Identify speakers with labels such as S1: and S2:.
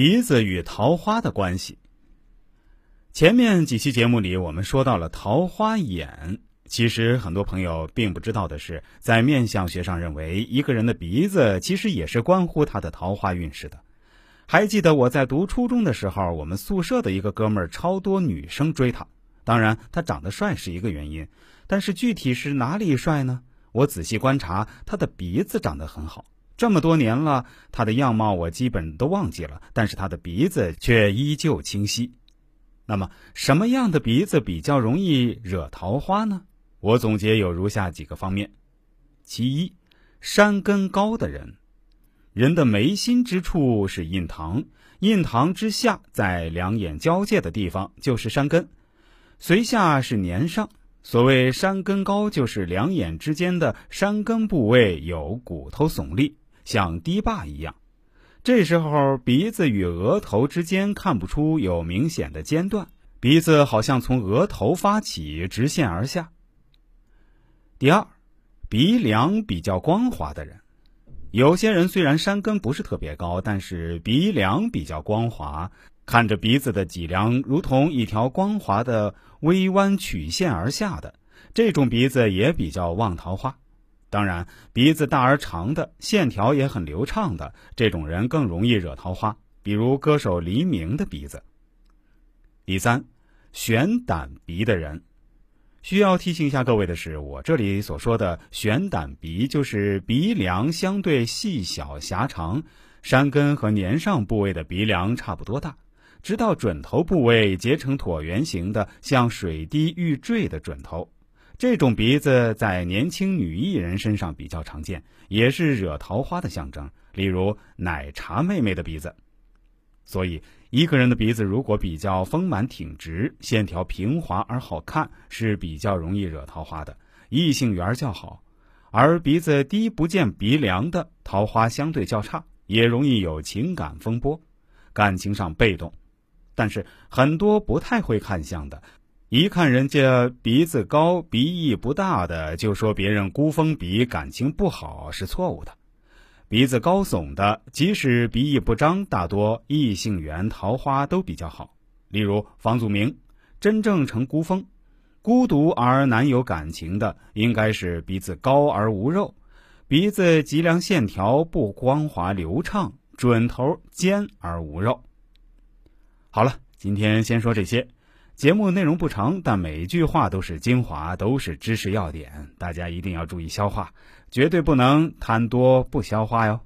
S1: 鼻子与桃花的关系。前面几期节目里，我们说到了桃花眼。其实很多朋友并不知道的是，在面相学上认为，一个人的鼻子其实也是关乎他的桃花运势的。还记得我在读初中的时候，我们宿舍的一个哥们儿超多女生追他。当然，他长得帅是一个原因，但是具体是哪里帅呢？我仔细观察，他的鼻子长得很好。这么多年了，他的样貌我基本都忘记了，但是他的鼻子却依旧清晰。那么，什么样的鼻子比较容易惹桃花呢？我总结有如下几个方面：其一，山根高的人，人的眉心之处是印堂，印堂之下在两眼交界的地方就是山根，随下是年上。所谓山根高，就是两眼之间的山根部位有骨头耸立。像堤坝一样，这时候鼻子与额头之间看不出有明显的间断，鼻子好像从额头发起直线而下。第二，鼻梁比较光滑的人，有些人虽然山根不是特别高，但是鼻梁比较光滑，看着鼻子的脊梁如同一条光滑的微弯曲线而下的，这种鼻子也比较旺桃花。当然，鼻子大而长的，线条也很流畅的这种人更容易惹桃花，比如歌手黎明的鼻子。第三，悬胆鼻的人，需要提醒一下各位的是，我这里所说的悬胆鼻，就是鼻梁相对细小狭长，山根和年上部位的鼻梁差不多大，直到准头部位结成椭圆形的，像水滴欲坠的准头。这种鼻子在年轻女艺人身上比较常见，也是惹桃花的象征。例如奶茶妹妹的鼻子。所以，一个人的鼻子如果比较丰满挺直，线条平滑而好看，是比较容易惹桃花的，异性缘较好。而鼻子低不见鼻梁的，桃花相对较差，也容易有情感风波，感情上被动。但是很多不太会看相的。一看人家鼻子高、鼻翼不大的，就说别人孤峰鼻、感情不好是错误的。鼻子高耸的，即使鼻翼不张，大多异性缘、桃花都比较好。例如房祖名，真正成孤峰，孤独而难有感情的，应该是鼻子高而无肉，鼻子脊梁线条不光滑流畅，准头尖而无肉。好了，今天先说这些。节目内容不长，但每一句话都是精华，都是知识要点，大家一定要注意消化，绝对不能贪多不消化哟。